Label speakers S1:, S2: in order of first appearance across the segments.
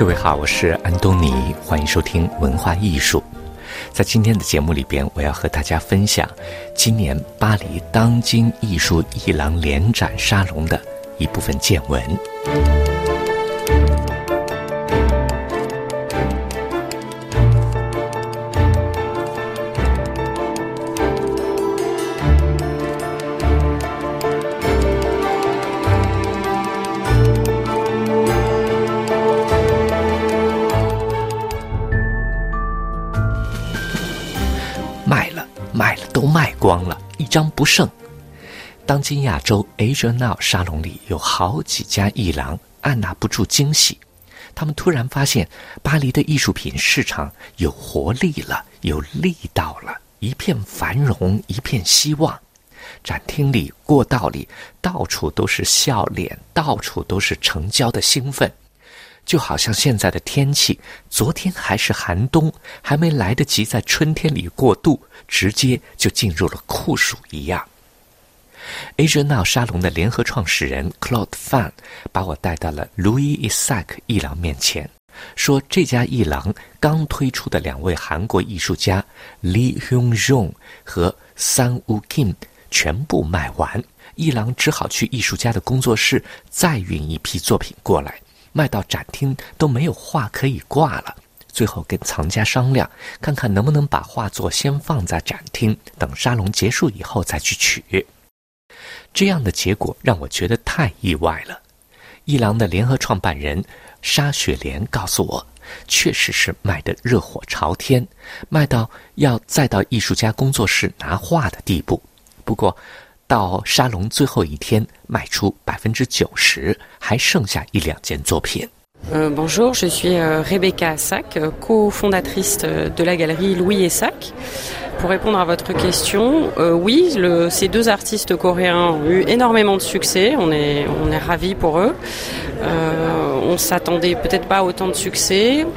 S1: 各位好，我是安东尼，欢迎收听文化艺术。在今天的节目里边，我要和大家分享今年巴黎当今艺术一廊联展沙龙的一部分见闻。张不剩。当今亚洲 Asia Now 沙龙里有好几家艺廊按捺不住惊喜，他们突然发现巴黎的艺术品市场有活力了，有力道了，一片繁荣，一片希望。展厅里、过道里，到处都是笑脸，到处都是成交的兴奋。就好像现在的天气，昨天还是寒冬，还没来得及在春天里过渡，直接就进入了酷暑一样。Asia Now 沙龙的联合创始人 Claude Fan 把我带到了 Louis Isaac 艺廊面前，说这家艺廊刚推出的两位韩国艺术家 Lee Hyun Jong 和 Sang Woo Kim 全部卖完，艺廊只好去艺术家的工作室再运一批作品过来。卖到展厅都没有画可以挂了，最后跟藏家商量，看看能不能把画作先放在展厅，等沙龙结束以后再去取。这样的结果让我觉得太意外了。艺廊的联合创办人沙雪莲告诉我，确实是卖得热火朝天，卖到要再到艺术家工作室拿画的地步。不过，到沙龙最后一天，卖出百分之九十，还剩下一两件作品。
S2: Euh, bonjour, je suis euh, Rebecca Sack, cofondatrice de la galerie Louis et Sack. Pour répondre à votre question, euh, oui, le, ces deux artistes coréens ont eu énormément de succès. On est, on est ravis pour eux. Euh, on s'attendait peut-être pas à autant de succès.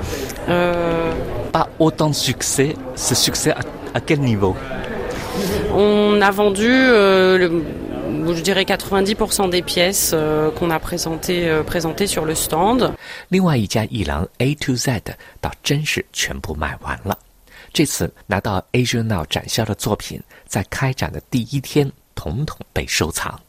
S1: Euh, pas autant de succès. Ce succès à, à quel niveau
S2: on a vendu, euh, je dirais 90% des pièces euh, qu'on a présentées euh, présentées sur le stand。
S1: 另外一家艺廊 A to Z 倒真是全部卖完了。这次拿到 Asia Now 展销的作品，在开展的第一天，统统被收藏。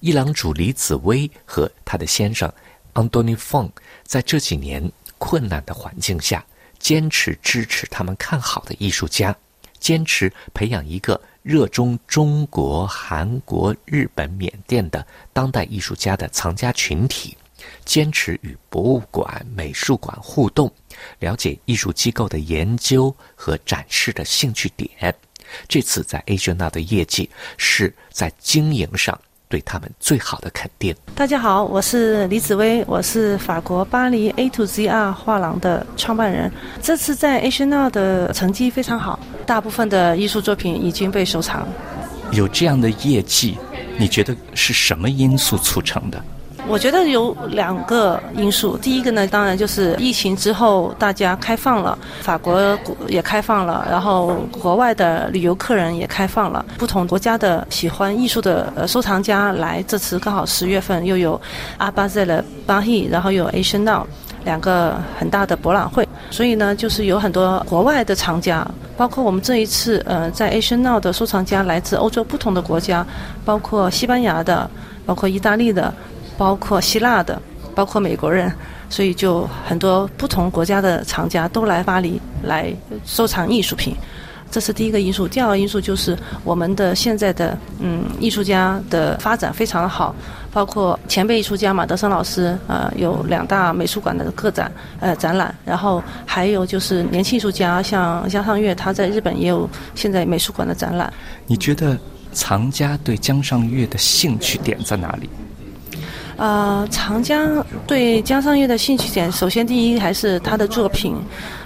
S1: 艺廊主李子薇和他的先生 Anthony Fong 在这几年困难的环境下，坚持支持他们看好的艺术家，坚持培养一个。热衷中国、韩国、日本、缅甸的当代艺术家的藏家群体，坚持与博物馆、美术馆互动，了解艺术机构的研究和展示的兴趣点。这次在 Asia 的业绩是在经营上。对他们最好的肯定。
S3: 大家好，我是李紫薇，我是法国巴黎 A to Z R 画廊的创办人。这次在 Asia Now 的成绩非常好，大部分的艺术作品已经被收藏。
S1: 有这样的业绩，你觉得是什么因素促成的？
S3: 我觉得有两个因素。第一个呢，当然就是疫情之后大家开放了，法国也开放了，然后国外的旅游客人也开放了，不同国家的喜欢艺术的呃收藏家来。这次刚好十月份又有阿巴塞勒巴希，然后有 Asian Now 两个很大的博览会，所以呢，就是有很多国外的藏家，包括我们这一次呃在 Asian Now 的收藏家来自欧洲不同的国家，包括西班牙的，包括意大利的。包括希腊的，包括美国人，所以就很多不同国家的藏家都来巴黎来收藏艺术品，这是第一个因素。第二个因素就是我们的现在的嗯艺术家的发展非常好，包括前辈艺术家马德森老师呃有两大美术馆的个展呃展览，然后还有就是年轻艺术家像江上月他在日本也有现在美术馆的展览。
S1: 你觉得藏家对江上月的兴趣点在哪里？
S3: 呃，长江对江上月的兴趣点，首先第一还是他的作品。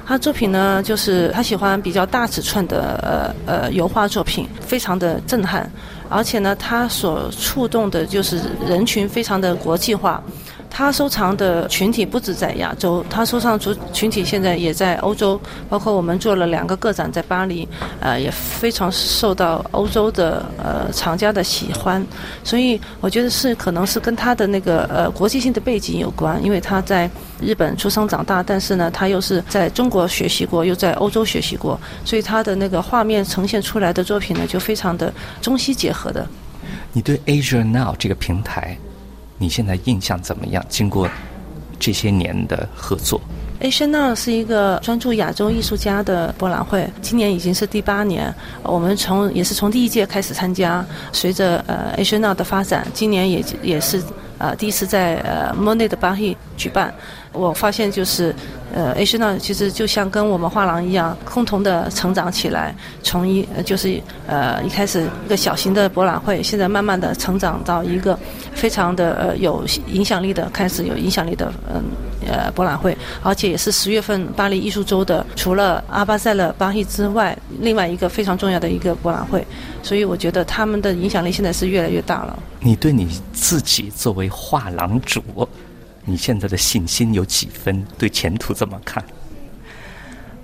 S3: 他作品呢，就是他喜欢比较大尺寸的呃呃油画作品，非常的震撼。而且呢，他所触动的就是人群非常的国际化。他收藏的群体不止在亚洲，他收藏族群体现在也在欧洲，包括我们做了两个个展在巴黎，呃，也非常受到欧洲的呃藏家的喜欢。所以我觉得是可能是跟他的那个呃国际性的背景有关，因为他在日本出生长大，但是呢，他又是在中国学习过，又在欧洲学习过，所以他的那个画面呈现出来的作品呢，就非常的中西结合的。
S4: 你对 Asia Now 这个平台，你现在印象怎么样？经过这些年的合作
S3: Asian Now 是一个专注亚洲艺术家的博览会，今年已经是第八年。我们从也是从第一届开始参加，随着呃 Asia Now 的发展，今年也也是呃第一次在呃 Monet 的巴黎举办。我发现就是，呃，H 呢，其实就像跟我们画廊一样，共同的成长起来。从一就是呃一开始一个小型的博览会，现在慢慢的成长到一个非常的呃有影响力的，开始有影响力的嗯呃博览会，而且也是十月份巴黎艺术周的除了阿巴塞勒巴黎之外，另外一个非常重要的一个博览会。所以我觉得他们的影响力现在是越来越大了。
S4: 你对你自己作为画廊主？你现在的信心有几分？对前途怎么看？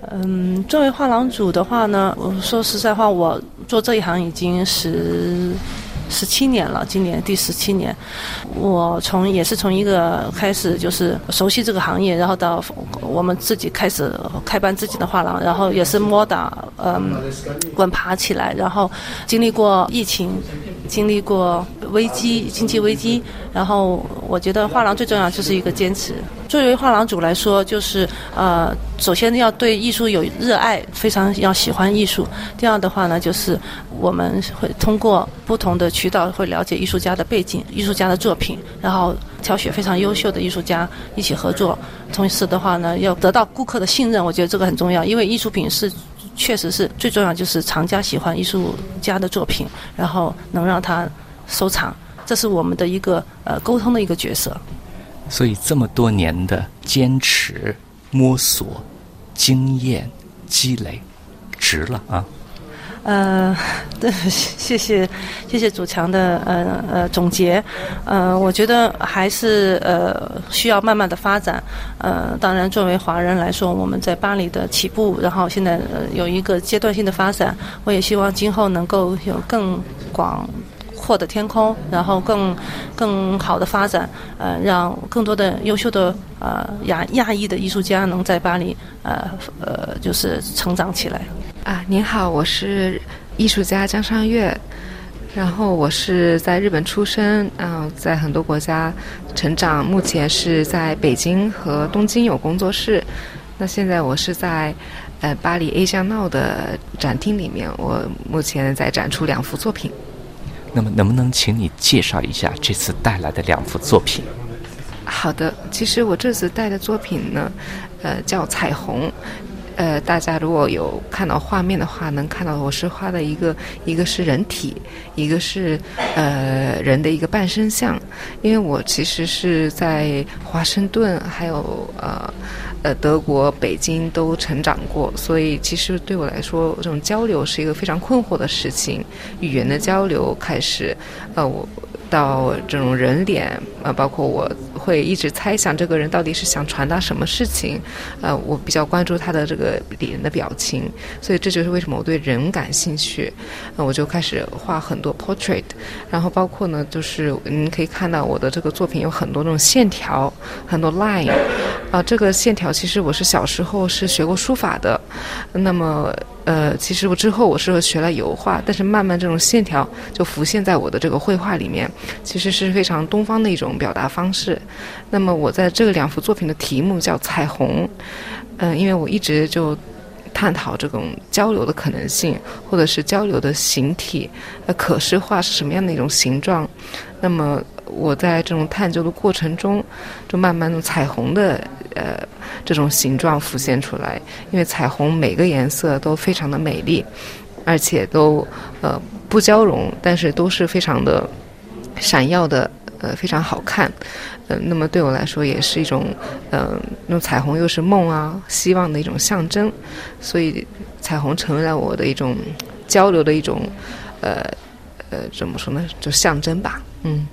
S3: 嗯，作为画廊主的话呢，我说实在话，我做这一行已经十十七年了，今年第十七年。我从也是从一个开始就是熟悉这个行业，然后到我们自己开始开办自己的画廊，然后也是摸打嗯滚爬起来，然后经历过疫情。经历过危机，经济危机，然后我觉得画廊最重要就是一个坚持。作为画廊主来说，就是呃，首先要对艺术有热爱，非常要喜欢艺术。第二的话呢，就是我们会通过不同的渠道会了解艺术家的背景、艺术家的作品，然后挑选非常优秀的艺术家一起合作。同时的话呢，要得到顾客的信任，我觉得这个很重要，因为艺术品是。确实是最重要，就是藏家喜欢艺术家的作品，然后能让他收藏，这是我们的一个呃沟通的一个角色。
S4: 所以这么多年的坚持、摸索、经验积累，值了啊！
S3: 呃，对，谢谢，谢谢祖强的呃呃总结。呃，我觉得还是呃需要慢慢的发展。呃，当然，作为华人来说，我们在巴黎的起步，然后现在有一个阶段性的发展。我也希望今后能够有更广阔的天空，然后更更好的发展。呃，让更多的优秀的呃亚亚裔的艺术家能在巴黎呃呃就是成长起来。
S5: 啊，您好，我是艺术家江尚月，然后我是在日本出生，嗯，在很多国家成长，目前是在北京和东京有工作室。那现在我是在呃巴黎 A 向闹的展厅里面，我目前在展出两幅作品。
S4: 那么，能不能请你介绍一下这次带来的两幅作品？
S5: 好的，其实我这次带的作品呢，呃，叫彩虹。呃，大家如果有看到画面的话，能看到我是画的一个，一个是人体，一个是呃人的一个半身像。因为我其实是在华盛顿，还有呃呃德国北京都成长过，所以其实对我来说，这种交流是一个非常困惑的事情。语言的交流开始，呃我。到这种人脸，呃，包括我会一直猜想这个人到底是想传达什么事情，呃，我比较关注他的这个脸的表情，所以这就是为什么我对人感兴趣，那我就开始画很多 portrait，然后包括呢，就是您可以看到我的这个作品有很多那种线条，很多 line，啊，这个线条其实我是小时候是学过书法的，那么。呃，其实我之后我是学了油画，但是慢慢这种线条就浮现在我的这个绘画里面，其实是非常东方的一种表达方式。那么我在这两幅作品的题目叫彩虹，嗯，因为我一直就探讨这种交流的可能性，或者是交流的形体，呃，可视化是什么样的一种形状。那么我在这种探究的过程中，就慢慢的彩虹的呃。这种形状浮现出来，因为彩虹每个颜色都非常的美丽，而且都呃不交融，但是都是非常的闪耀的，呃非常好看。呃，那么对我来说也是一种，呃，那彩虹又是梦啊、希望的一种象征，所以彩虹成为了我的一种交流的一种，呃呃怎么说呢？就象征吧，嗯。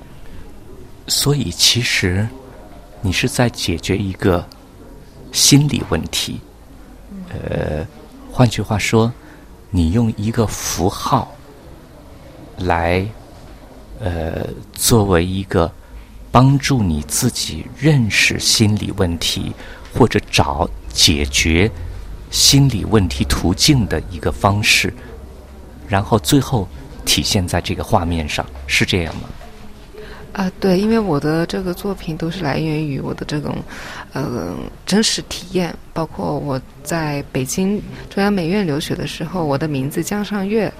S4: 所以其实。你是在解决一个心理问题。呃，换句话说，你用一个符号来，呃，作为一个帮助你自己认识心理问题或者找解决心理问题途径的一个方式，然后最后体现在这个画面上，是这样吗？
S5: 啊，对，因为我的这个作品都是来源于我的这种，呃，真实体验。包括我在北京中央美院留学的时候，我的名字江上月，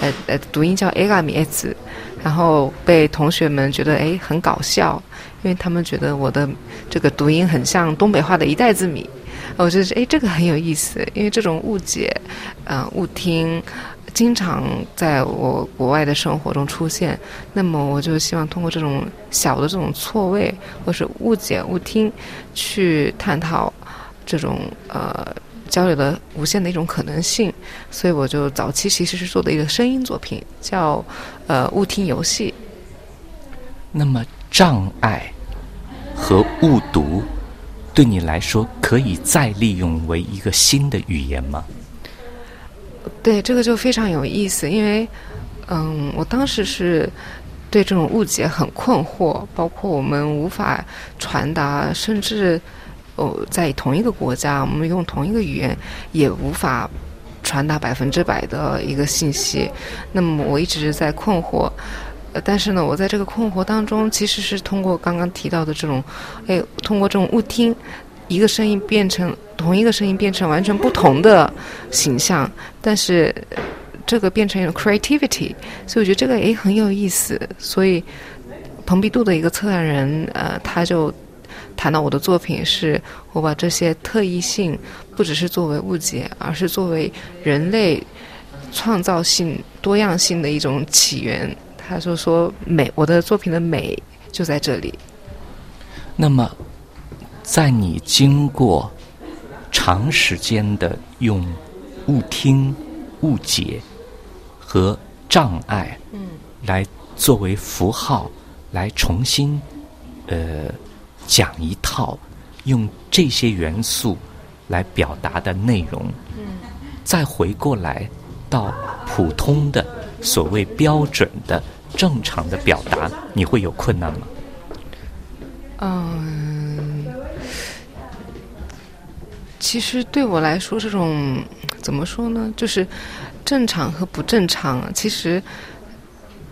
S5: 呃呃，读音叫 a 嘎米 s，然后被同学们觉得哎很搞笑，因为他们觉得我的这个读音很像东北话的一袋子米。我觉得哎这个很有意思，因为这种误解，呃，误听。经常在我国外的生活中出现，那么我就希望通过这种小的这种错位或是误解误听，去探讨这种呃交流的无限的一种可能性。所以我就早期其实是做的一个声音作品，叫呃误听游戏。
S4: 那么障碍和误读对你来说可以再利用为一个新的语言吗？
S5: 对，这个就非常有意思，因为，嗯，我当时是对这种误解很困惑，包括我们无法传达，甚至哦，在同一个国家，我们用同一个语言也无法传达百分之百的一个信息。那么我一直在困惑，呃，但是呢，我在这个困惑当中，其实是通过刚刚提到的这种，哎，通过这种误听。一个声音变成同一个声音变成完全不同的形象，但是这个变成一种 creativity，所以我觉得这个也很有意思。所以蓬皮杜的一个策展人，呃，他就谈到我的作品是，我把这些特异性不只是作为误解，而是作为人类创造性多样性的一种起源。他就说美，我的作品的美就在这里。
S4: 那么。在你经过长时间的用误听、误解和障碍，来作为符号，来重新呃讲一套用这些元素来表达的内容，再回过来到普通的所谓标准的正常的表达，你会有困难吗？
S5: 嗯。其实对我来说，这种怎么说呢？就是正常和不正常，其实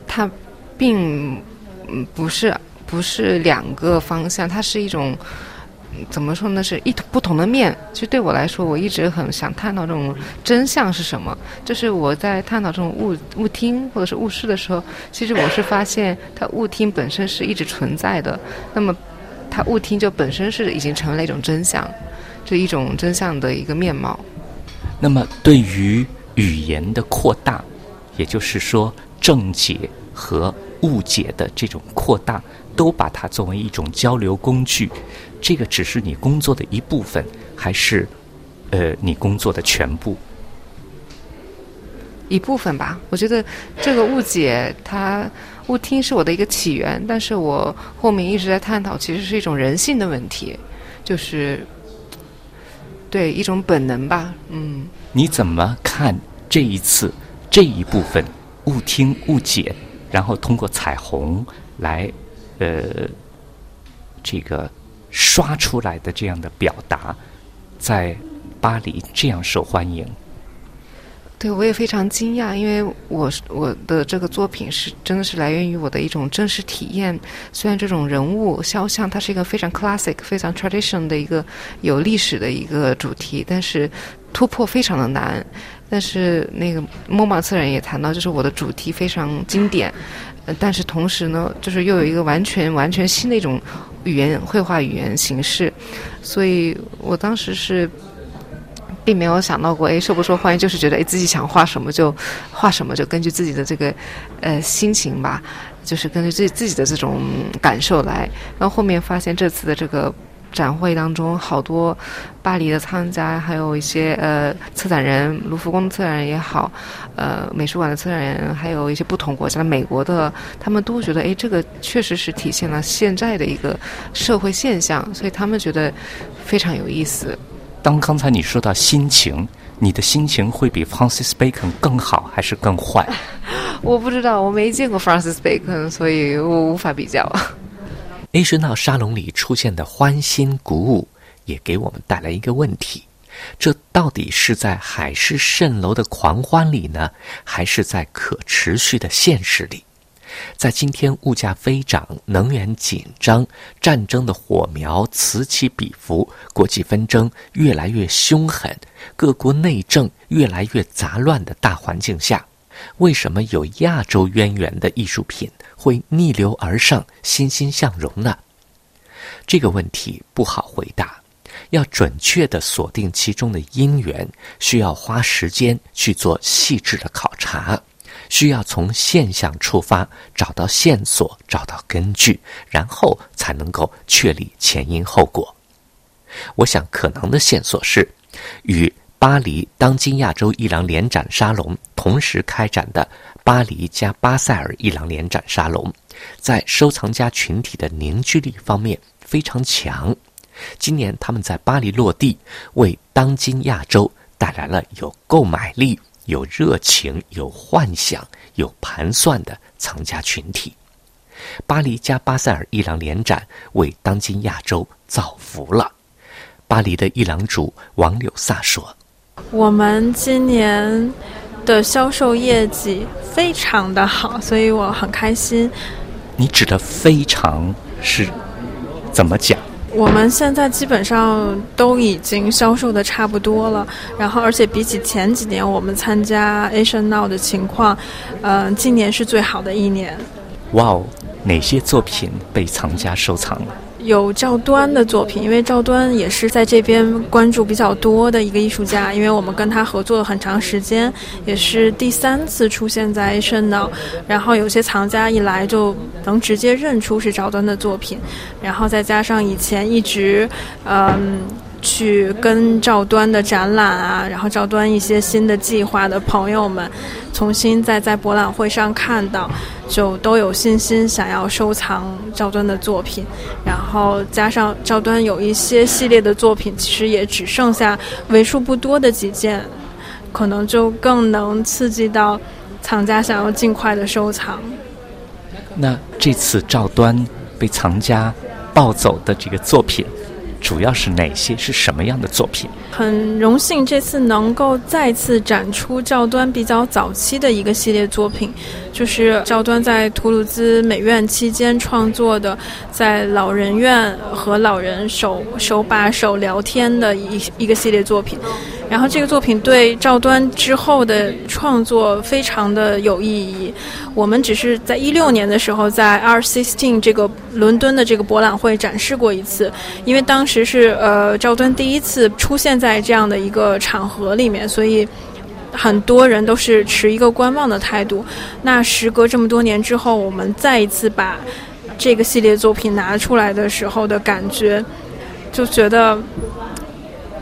S5: 它并不是不是两个方向，它是一种怎么说呢？是一不同的面。其实对我来说，我一直很想探讨这种真相是什么。就是我在探讨这种误误听或者是误视的时候，其实我是发现，它误听本身是一直存在的。那么，它误听就本身是已经成为了一种真相。这一种真相的一个面貌。
S4: 那么，对于语言的扩大，也就是说正解和误解的这种扩大，都把它作为一种交流工具。这个只是你工作的一部分，还是呃你工作的全部？
S5: 一部分吧。我觉得这个误解，它误听是我的一个起源，但是我后面一直在探讨，其实是一种人性的问题，就是。对一种本能吧，嗯。
S4: 你怎么看这一次这一部分误听误解，然后通过彩虹来呃这个刷出来的这样的表达，在巴黎这样受欢迎？
S5: 对，我也非常惊讶，因为我我的这个作品是真的是来源于我的一种真实体验。虽然这种人物肖像它是一个非常 classic、非常 tradition 的一个有历史的一个主题，但是突破非常的难。但是那个莫马策人也谈到，就是我的主题非常经典，但是同时呢，就是又有一个完全完全新的一种语言绘画语言形式，所以我当时是。并没有想到过，哎，受不受欢迎就是觉得，哎，自己想画什么就画什么，就根据自己的这个呃心情吧，就是根据自己自己的这种感受来。然后后面发现这次的这个展会当中，好多巴黎的藏家，还有一些呃策展人，卢浮宫的策展人也好，呃美术馆的策展人，还有一些不同国家的美国的，他们都觉得，哎，这个确实是体现了现在的一个社会现象，所以他们觉得非常有意思。
S1: 当刚才你说到心情，你的心情会比 Francis Bacon 更好还是更坏？
S5: 我不知道，我没见过 Francis Bacon，所以我无法比较。
S1: A 十闹沙龙里出现的欢欣鼓舞，也给我们带来一个问题：这到底是在海市蜃楼的狂欢里呢，还是在可持续的现实里？在今天物价飞涨、能源紧张、战争的火苗此起彼伏、国际纷争越来越凶狠、各国内政越来越杂乱的大环境下，为什么有亚洲渊源的艺术品？会逆流而上，欣欣向荣呢？这个问题不好回答。要准确地锁定其中的因缘，需要花时间去做细致的考察，需要从现象出发，找到线索，找到根据，然后才能够确立前因后果。我想，可能的线索是与巴黎当今亚洲艺廊联展沙龙同时开展的。巴黎加巴塞尔艺廊联展沙龙，在收藏家群体的凝聚力方面非常强。今年他们在巴黎落地，为当今亚洲带来了有购买力、有热情、有幻想、有盘算的藏家群体。巴黎加巴塞尔艺廊联展为当今亚洲造福了。巴黎的艺廊主王柳萨说：“
S6: 我们今年。”的销售业绩非常的好，所以我很开心。
S1: 你指的非常是怎么讲？
S6: 我们现在基本上都已经销售的差不多了，然后而且比起前几年我们参加 Asian Now 的情况，嗯，今年是最好的一年。
S1: 哇哦，哪些作品被藏家收藏了？
S6: 有赵端的作品，因为赵端也是在这边关注比较多的一个艺术家，因为我们跟他合作了很长时间，也是第三次出现在圣岛然后有些藏家一来就能直接认出是赵端的作品，然后再加上以前一直，嗯。去跟赵端的展览啊，然后赵端一些新的计划的朋友们，重新再在博览会上看到，就都有信心想要收藏赵端的作品。然后加上赵端有一些系列的作品，其实也只剩下为数不多的几件，可能就更能刺激到藏家想要尽快的收藏。
S1: 那这次赵端被藏家抱走的这个作品。主要是哪些？是什么样的作品？
S6: 很荣幸这次能够再次展出赵端比较早期的一个系列作品，就是赵端在图鲁兹美院期间创作的，在老人院和老人手手把手聊天的一一个系列作品。然后这个作品对赵端之后的创作非常的有意义。我们只是在一六年的时候在 R Sixteen 这个伦敦的这个博览会展示过一次，因为当时是呃赵端第一次出现在这样的一个场合里面，所以很多人都是持一个观望的态度。那时隔这么多年之后，我们再一次把这个系列作品拿出来的时候的感觉，就觉得。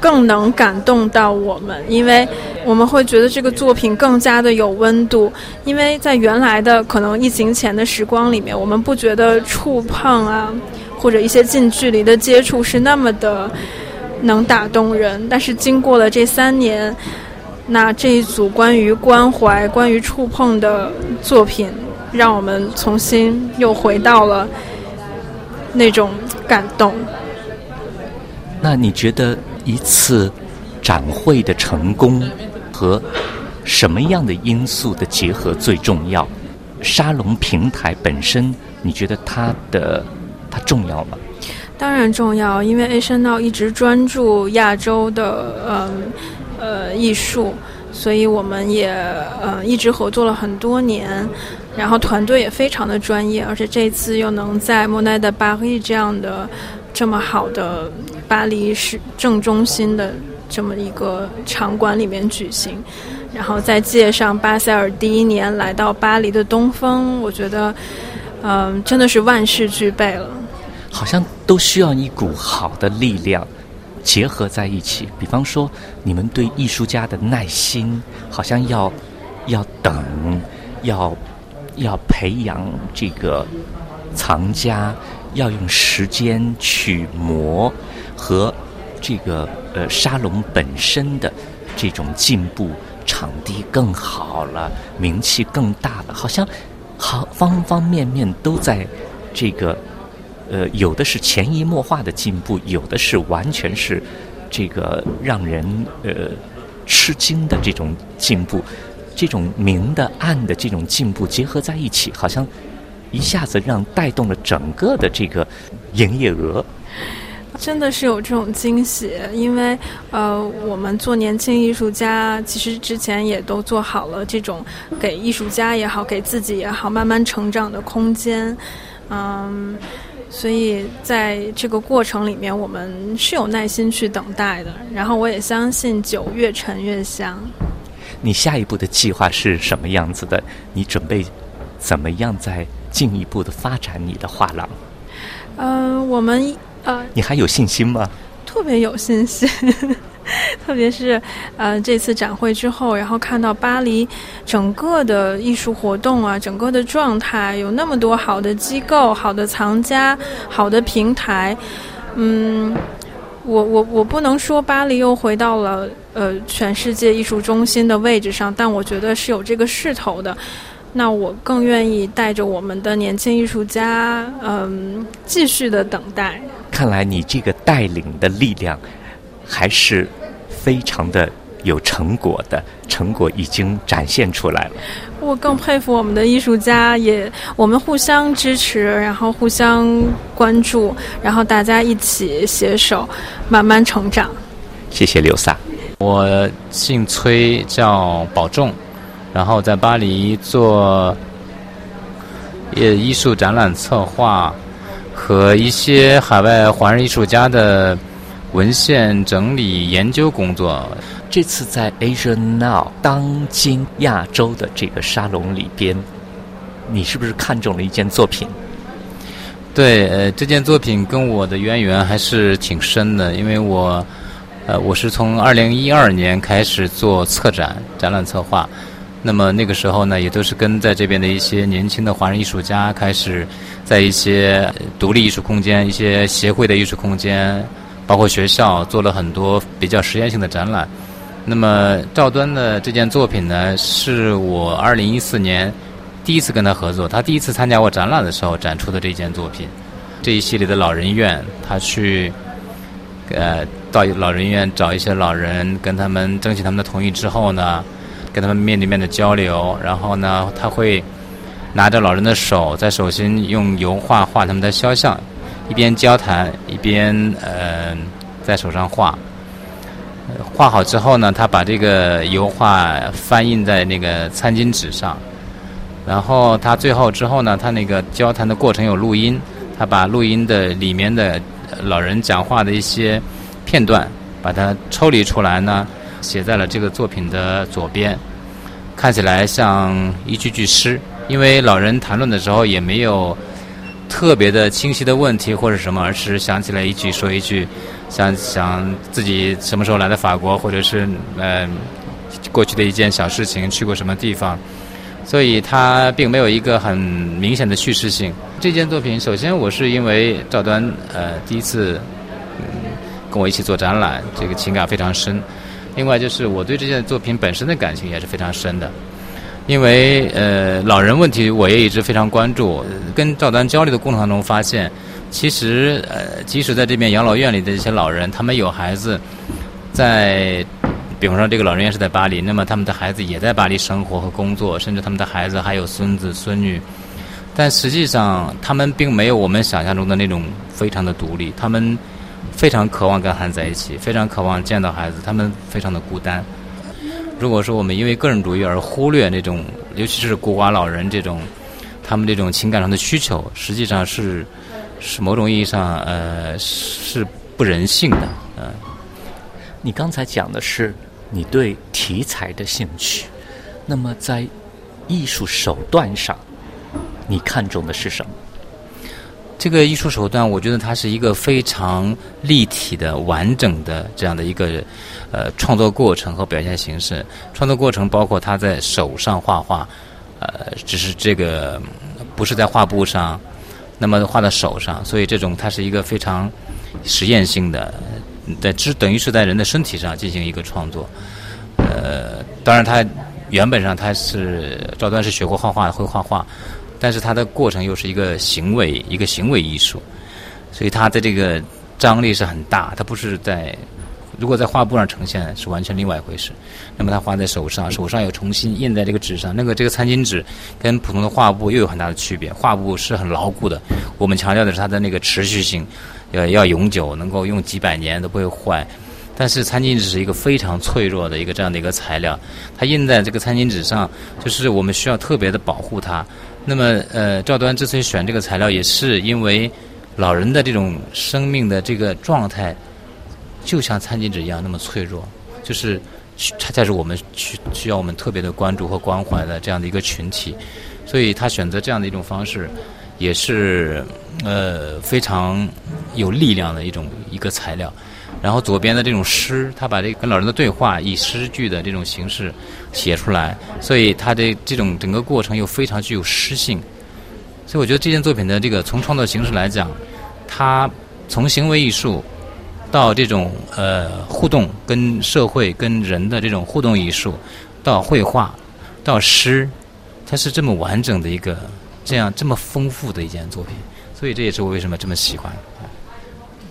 S6: 更能感动到我们，因为我们会觉得这个作品更加的有温度。因为在原来的可能疫情前的时光里面，我们不觉得触碰啊，或者一些近距离的接触是那么的能打动人。但是经过了这三年，那这一组关于关怀、关于触碰的作品，让我们重新又回到了那种感动。
S1: 那你觉得？一次展会的成功和什么样的因素的结合最重要？沙龙平台本身，你觉得它的它重要吗？
S6: 当然重要，因为 Asian Now 一直专注亚洲的呃呃艺术，所以我们也呃一直合作了很多年，然后团队也非常的专业，而且这次又能在莫奈的巴黎这样的。这么好的巴黎市正中心的这么一个场馆里面举行，然后再借上巴塞尔第一年来到巴黎的东风，我觉得，嗯，真的是万事俱备了。
S4: 好像都需要一股好的力量结合在一起。比方说，你们对艺术家的耐心，好像要要等，要要培养这个藏家，要用时间去磨和这个呃沙龙本身的这种进步。场地更好了，名气更大了，好像好方方面面都在这个呃，有的是潜移默化的进步，有的是完全是这个让人呃吃惊的这种进步，这种明的暗的这种进步结合在一起，好像一下子让带动了整个的这个营业额。
S6: 真的是有这种惊喜，因为呃，我们做年轻艺术家，其实之前也都做好了这种给艺术家也好，给自己也好，慢慢成长的空间，嗯，所以在这个过程里面，我们是有耐心去等待的。然后我也相信酒越陈越香。
S4: 你下一步的计划是什么样子的？你准备怎么样再进一步的发展你的画廊？
S6: 嗯，我们。呃，
S4: 你还有信心吗？
S6: 特别有信心，特别是呃这次展会之后，然后看到巴黎整个的艺术活动啊，整个的状态有那么多好的机构、好的藏家、好的平台，嗯，我我我不能说巴黎又回到了呃全世界艺术中心的位置上，但我觉得是有这个势头的。那我更愿意带着我们的年轻艺术家，嗯，继续的等待。
S4: 看来你这个带领的力量，还是非常的有成果的，成果已经展现出来了。
S6: 我更佩服我们的艺术家，也我们互相支持，然后互相关注，然后大家一起携手，慢慢成长。
S4: 谢谢刘萨。
S7: 我姓崔，叫保重，然后在巴黎做呃艺术展览策划。和一些海外华人艺术家的文献整理研究工作。
S4: 这次在 Asia Now 当今亚洲的这个沙龙里边，你是不是看中了一件作品？
S7: 对，呃，这件作品跟我的渊源还是挺深的，因为我，呃，我是从二零一二年开始做策展、展览策划。那么那个时候呢，也都是跟在这边的一些年轻的华人艺术家开始，在一些独立艺术空间、一些协会的艺术空间，包括学校，做了很多比较实验性的展览。那么赵端的这件作品呢，是我二零一四年第一次跟他合作，他第一次参加我展览的时候展出的这件作品。这一系列的老人院，他去呃到老人院找一些老人，跟他们争取他们的同意之后呢。跟他们面对面的交流，然后呢，他会拿着老人的手，在手心用油画画他们的肖像，一边交谈一边呃在手上画。画好之后呢，他把这个油画翻印在那个餐巾纸上，然后他最后之后呢，他那个交谈的过程有录音，他把录音的里面的老人讲话的一些片段，把它抽离出来呢。写在了这个作品的左边，看起来像一句句诗。因为老人谈论的时候也没有特别的清晰的问题或者什么，而是想起来一句说一句，想想自己什么时候来的法国，或者是呃过去的一件小事情，去过什么地方。所以它并没有一个很明显的叙事性。这件作品，首先我是因为赵端呃第一次嗯跟我一起做展览，这个情感非常深。另外就是我对这件作品本身的感情也是非常深的，因为呃老人问题我也一直非常关注。跟赵丹交流的过程当中发现，其实呃即使在这边养老院里的一些老人，他们有孩子在，比方说这个老人院是在巴黎，那么他们的孩子也在巴黎生活和工作，甚至他们的孩子还有孙子孙女，但实际上他们并没有我们想象中的那种非常的独立，他们。非常渴望跟孩子在一起，非常渴望见到孩子，他们非常的孤单。如果说我们因为个人主义而忽略那种，尤其是孤寡老人这种，他们这种情感上的需求，实际上是是某种意义上呃是不人性的。嗯，
S4: 你刚才讲的是你对题材的兴趣，那么在艺术手段上，你看重的是什么？
S7: 这个艺术手段，我觉得它是一个非常立体的、完整的这样的一个呃创作过程和表现形式。创作过程包括他在手上画画，呃，只是这个不是在画布上，那么画在手上，所以这种它是一个非常实验性的，在只等于是在人的身体上进行一个创作。呃，当然他原本上他是赵端是学过画画，会画画。但是它的过程又是一个行为，一个行为艺术，所以它的这个张力是很大。它不是在，如果在画布上呈现是完全另外一回事。那么它画在手上，手上又重新印在这个纸上。那个这个餐巾纸跟普通的画布又有很大的区别。画布是很牢固的，我们强调的是它的那个持续性，要要永久，能够用几百年都不会坏。但是餐巾纸是一个非常脆弱的一个这样的一个材料，它印在这个餐巾纸上，就是我们需要特别的保护它。那么，呃，赵端之所以选这个材料，也是因为老人的这种生命的这个状态，就像餐巾纸一样那么脆弱，就是它才是我们需需要我们特别的关注和关怀的这样的一个群体，所以他选择这样的一种方式，也是呃非常有力量的一种一个材料。然后左边的这种诗，他把这跟老人的对话以诗句的这种形式写出来，所以他的这种整个过程又非常具有诗性。所以我觉得这件作品的这个从创作形式来讲，它从行为艺术到这种呃互动跟社会跟人的这种互动艺术，到绘画到诗，它是这么完整的一个这样这么丰富的一件作品。所以这也是我为什么这么喜欢。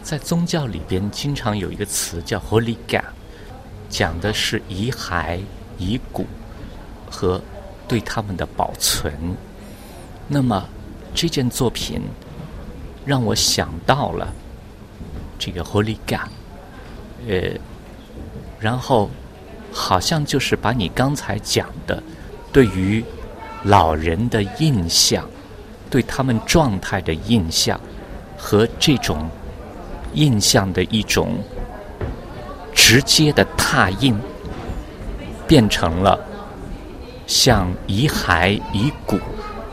S4: 在宗教里边，经常有一个词叫 “Holy g a p 讲的是遗骸、遗骨和对他们的保存。那么这件作品让我想到了这个 “Holy g a p 呃，然后好像就是把你刚才讲的对于老人的印象、对他们状态的印象和这种。印象的一种直接的拓印，变成了像遗骸遗骨，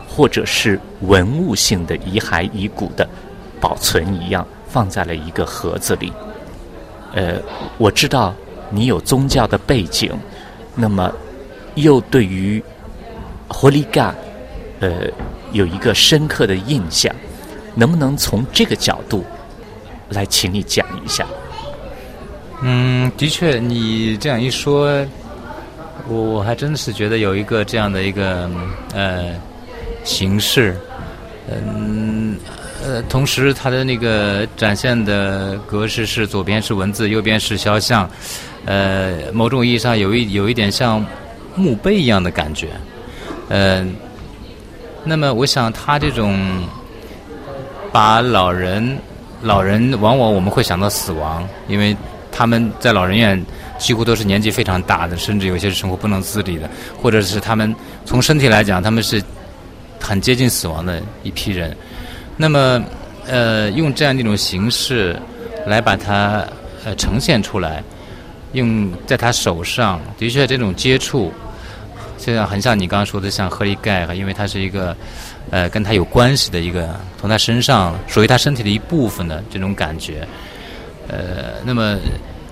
S4: 或者是文物性的遗骸遗骨的保存一样，放在了一个盒子里。呃，我知道你有宗教的背景，那么又对于活力嘎呃有一个深刻的印象，能不能从这个角度？来，请你讲一下。
S7: 嗯，的确，你这样一说，我我还真的是觉得有一个这样的一个呃形式，嗯呃，同时它的那个展现的格式是左边是文字，右边是肖像，呃，某种意义上有一有一点像墓碑一样的感觉，嗯，那么我想他这种把老人。老人往往我们会想到死亡，因为他们在老人院几乎都是年纪非常大的，甚至有些是生活不能自理的，或者是他们从身体来讲，他们是很接近死亡的一批人。那么，呃，用这样一种形式来把它呃呈现出来，用在他手上，的确这种接触，就像很像你刚刚说的像赫利盖，因为它是一个。呃，跟他有关系的一个，从他身上属于他身体的一部分的这种感觉，呃，那么，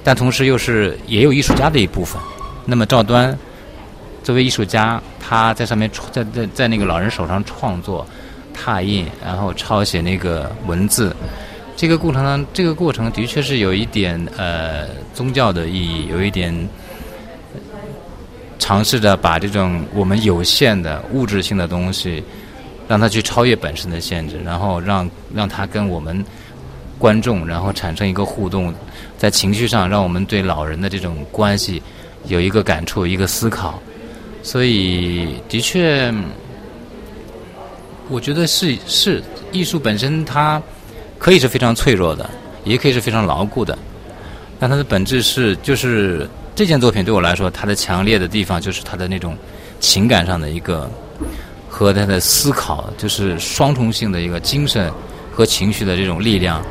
S7: 但同时又是也有艺术家的一部分。那么赵端作为艺术家，他在上面在在在那个老人手上创作、拓印，然后抄写那个文字，这个过程呢，这个过程的确是有一点呃宗教的意义，有一点尝试着把这种我们有限的物质性的东西。让它去超越本身的限制，然后让让它跟我们观众，然后产生一个互动，在情绪上，让我们对老人的这种关系有一个感触、一个思考。所以，的确，我觉得是是艺术本身，它可以是非常脆弱的，也可以是非常牢固的。但它的本质是，就是这件作品对我来说，它的强烈的地方就是它的那种情感上的一个。和他的思考，就是双重性的一个精神和情绪的这种力量，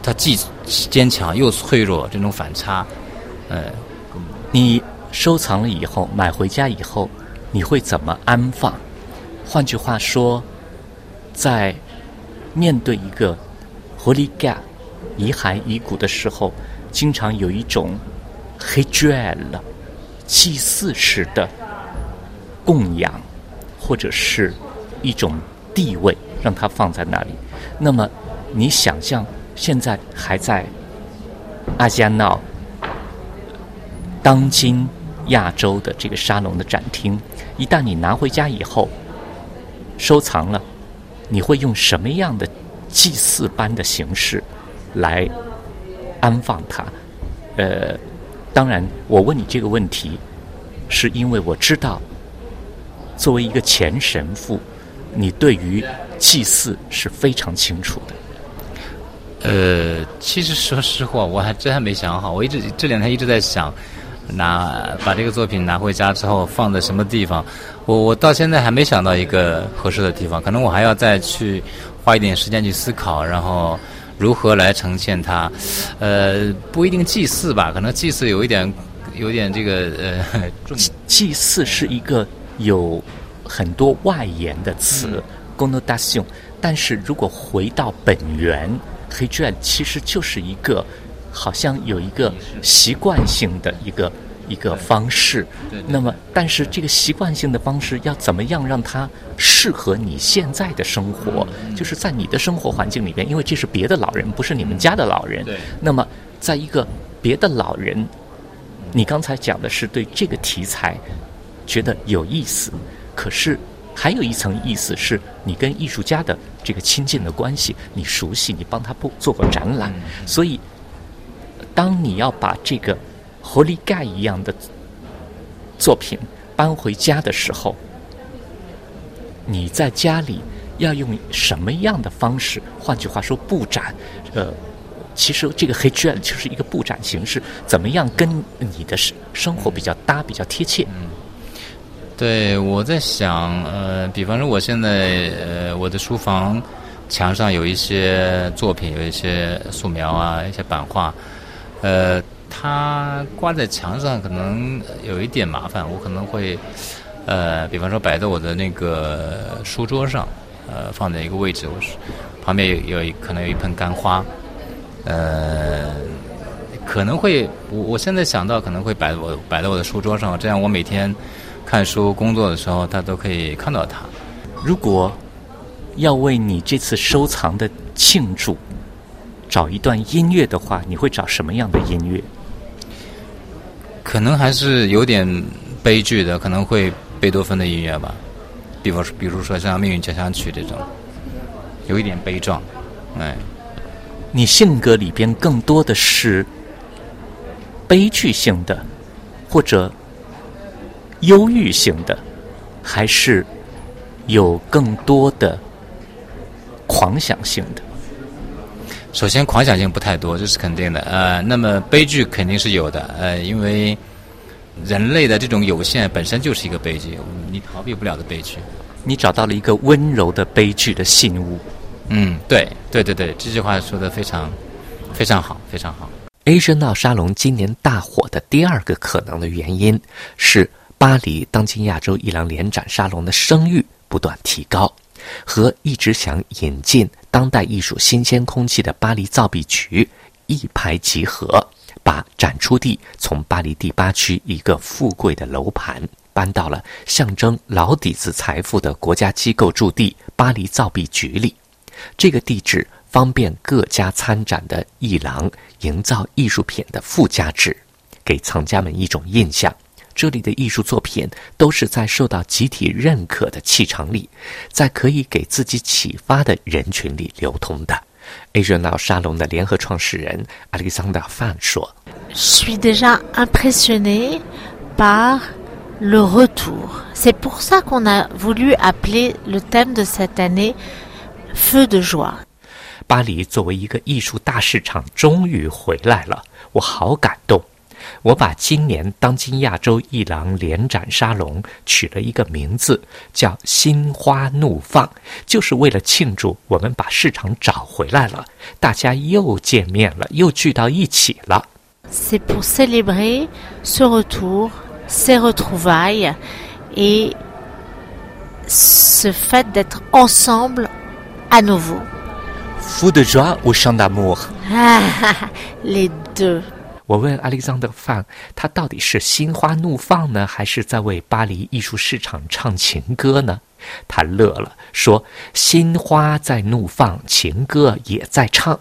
S7: 它既坚强又脆弱，这种反差，呃，
S4: 你收藏了以后，买回家以后，你会怎么安放？换句话说，在面对一个活力盖遗骸遗骨的时候，经常有一种黑卷了祭祀时的供养，或者是一种地位，让它放在那里。那么，你想象现在还在阿加闹当今亚洲的这个沙龙的展厅，一旦你拿回家以后收藏了，你会用什么样的祭祀般的形式来安放它？呃，当然，我问你这个问题，是因为我知道，作为一个前神父，你对于祭祀是非常清楚的。
S7: 呃，其实说实话，我还真还没想好。我一直这两天一直在想，拿把这个作品拿回家之后放在什么地方。我我到现在还没想到一个合适的地方，可能我还要再去花一点时间去思考，然后如何来呈现它。呃，不一定祭祀吧，可能祭祀有一点有点这个呃，
S4: 祭祀是一个有很多外延的词 g o n o d a t i o n 但是如果回到本源。黑卷其实就是一个，好像有一个习惯性的一个一个方式。那么，但是这个习惯性的方式要怎么样让它适合你现在的生活？就是在你的生活环境里边，因为这是别的老人，不是你们家的老人。那么，在一个别的老人，你刚才讲的是对这个题材觉得有意思，可是。还有一层意思是你跟艺术家的这个亲近的关系，你熟悉，你帮他布做过展览，所以当你要把这个活力盖一样的作品搬回家的时候，你在家里要用什么样的方式？换句话说，布展，呃，其实这个黑卷就是一个布展形式，怎么样跟你的生生活比较搭，比较贴切？
S7: 嗯对，我在想，呃，比方说，我现在，呃，我的书房墙上有一些作品，有一些素描啊，一些版画，呃，它挂在墙上可能有一点麻烦，我可能会，呃，比方说摆在我的那个书桌上，呃，放在一个位置，我是旁边有有可能有一盆干花，呃，可能会，我我现在想到可能会摆我摆在我的书桌上，这样我每天。看书、工作的时候，他都可以看到它。
S4: 如果要为你这次收藏的庆祝找一段音乐的话，你会找什么样的音乐？
S7: 可能还是有点悲剧的，可能会贝多芬的音乐吧。比方说，比如说像《命运交响曲》这种，有一点悲壮。哎，
S4: 你性格里边更多的是悲剧性的，或者？忧郁性的，还是有更多的狂想性的？
S7: 首先，狂想性不太多，这是肯定的。呃，那么悲剧肯定是有的。呃，因为人类的这种有限本身就是一个悲剧，你逃避不了的悲剧。
S4: 你找到了一个温柔的悲剧的信物。
S7: 嗯，对，对对对，这句话说的非常非常好，非常好。
S4: Asian Now 沙龙今年大火的第二个可能的原因是。巴黎当今亚洲艺廊联展沙龙的声誉不断提高，和一直想引进当代艺术新鲜空气的巴黎造币局一拍即合，把展出地从巴黎第八区一个富贵的楼盘搬到了象征老底子财富的国家机构驻地巴黎造币局里。这个地址方便各家参展的艺廊营造艺术品的附加值，给藏家们一种印象。这里的艺术作品都是在受到集体认可的气场里，在可以给自己启发的人群里流通的。Asian Now 沙龙的联合创始人 Alexander Fan 说
S8: ：“Je suis déjà impressionné par le retour. C'est pour ça qu'on a voulu appeler le thème de cette année Feu de joie。”
S4: 巴黎作为一个艺术大市场终于回来了，我好感动。我把今年当今亚洲艺廊联展沙龙取了一个名字，叫“心花怒放”，就是为了庆祝我们把市场找回来了，大家又见面了，又聚到一起了。
S8: C'est pour célébrer ce retour, ces retrouvailles et ce fait d'être ensemble à nouveau.
S1: fou de joie ou chant
S8: d'amour？Les deux.
S1: 我问 Alexander 范，他到底是心花怒放呢，还是在为巴黎艺术市场唱情歌呢？他乐了，说：“心花在怒放，情歌也在唱。”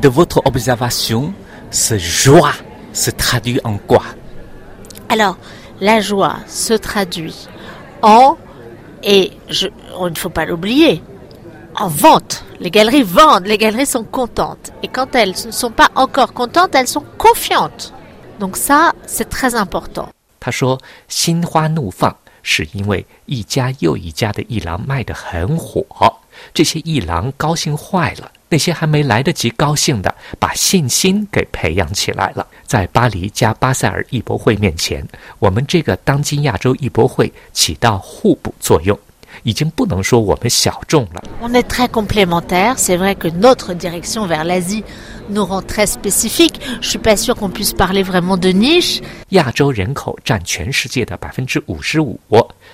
S1: De votre observation, ce joie se traduit en quoi
S8: Alors, la joie se traduit en, et je, on ne faut pas l'oublier, en vente. Les galeries vendent, les galeries sont contentes. Et quand elles ne sont pas encore contentes, elles sont confiantes. Donc ça, c'est très important.
S1: 他说：“心花怒放，是因为一家又一家的艺廊卖得很火，这些艺廊高兴坏了。那些还没来得及高兴的，把信心给培养起来了。在巴黎加巴塞尔艺博会面前，我们这个当今亚洲艺博会起到互补作用。”已经不能说我们小众了。
S8: On est très complémentaires. C'est vrai que notre direction vers l'Asie nous rend très spécifiques. Je suis pas sûre qu'on puisse parler vraiment de niche.
S1: 亚洲人口占全世界的百分之五十五，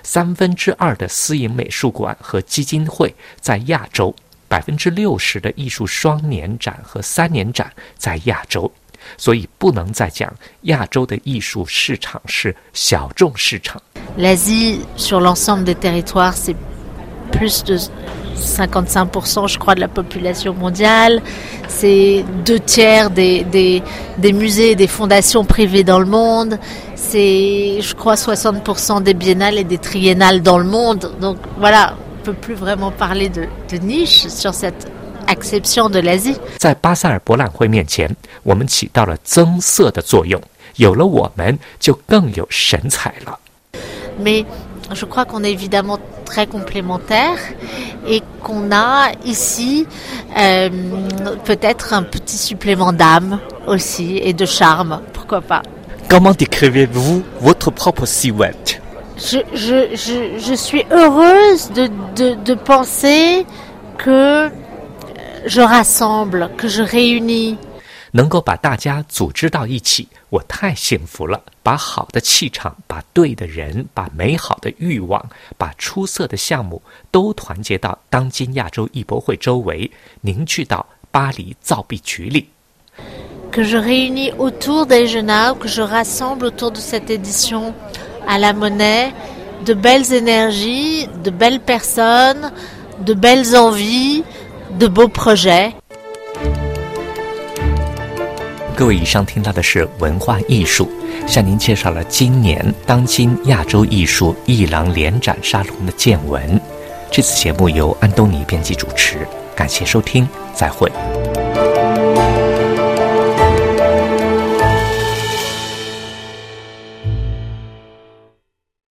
S1: 三分之二的私营美术馆和基金会在亚洲，百分之六十的艺术双年展和三年展在亚洲，所以不能再讲亚洲的艺术市场是小众市场。
S8: L'Asie, sur l'ensemble des territoires, c'est plus de 55%, je crois, de la population mondiale. C'est deux tiers des, des, des musées et des fondations privées dans le monde. C'est, je crois, 60% des biennales et des triennales dans le monde. Donc voilà, on peut plus vraiment parler de, de niche sur cette acception de l'Asie.
S1: 在巴塞尔博览会面前，我们起到了增色的作用。有了我们，就更有神采了。
S8: Mais je crois qu'on est évidemment très complémentaires et qu'on a ici euh, peut-être un petit supplément d'âme aussi et de charme, pourquoi pas.
S1: Comment décrivez-vous votre propre silhouette
S8: Je, je, je, je suis heureuse de, de, de penser que je rassemble, que je réunis.
S1: 能够把大家组织到一起，我太幸福了。把好的气场，把对的人，把美好的欲望，把出色的项目都团结到当今亚洲艺博会周围，凝聚到巴黎造币局里。
S8: Que je réunis autour d'Agenau, que je rassemble autour de cette édition à la monnaie de belles énergies, de belles personnes, de belles envies, De beaux projets.
S1: 各位，以上听到的是文化艺术，向您介绍了今年当今亚洲艺术艺廊联展沙龙的见闻。这次节目由安东尼编辑主持，感谢收听，再会。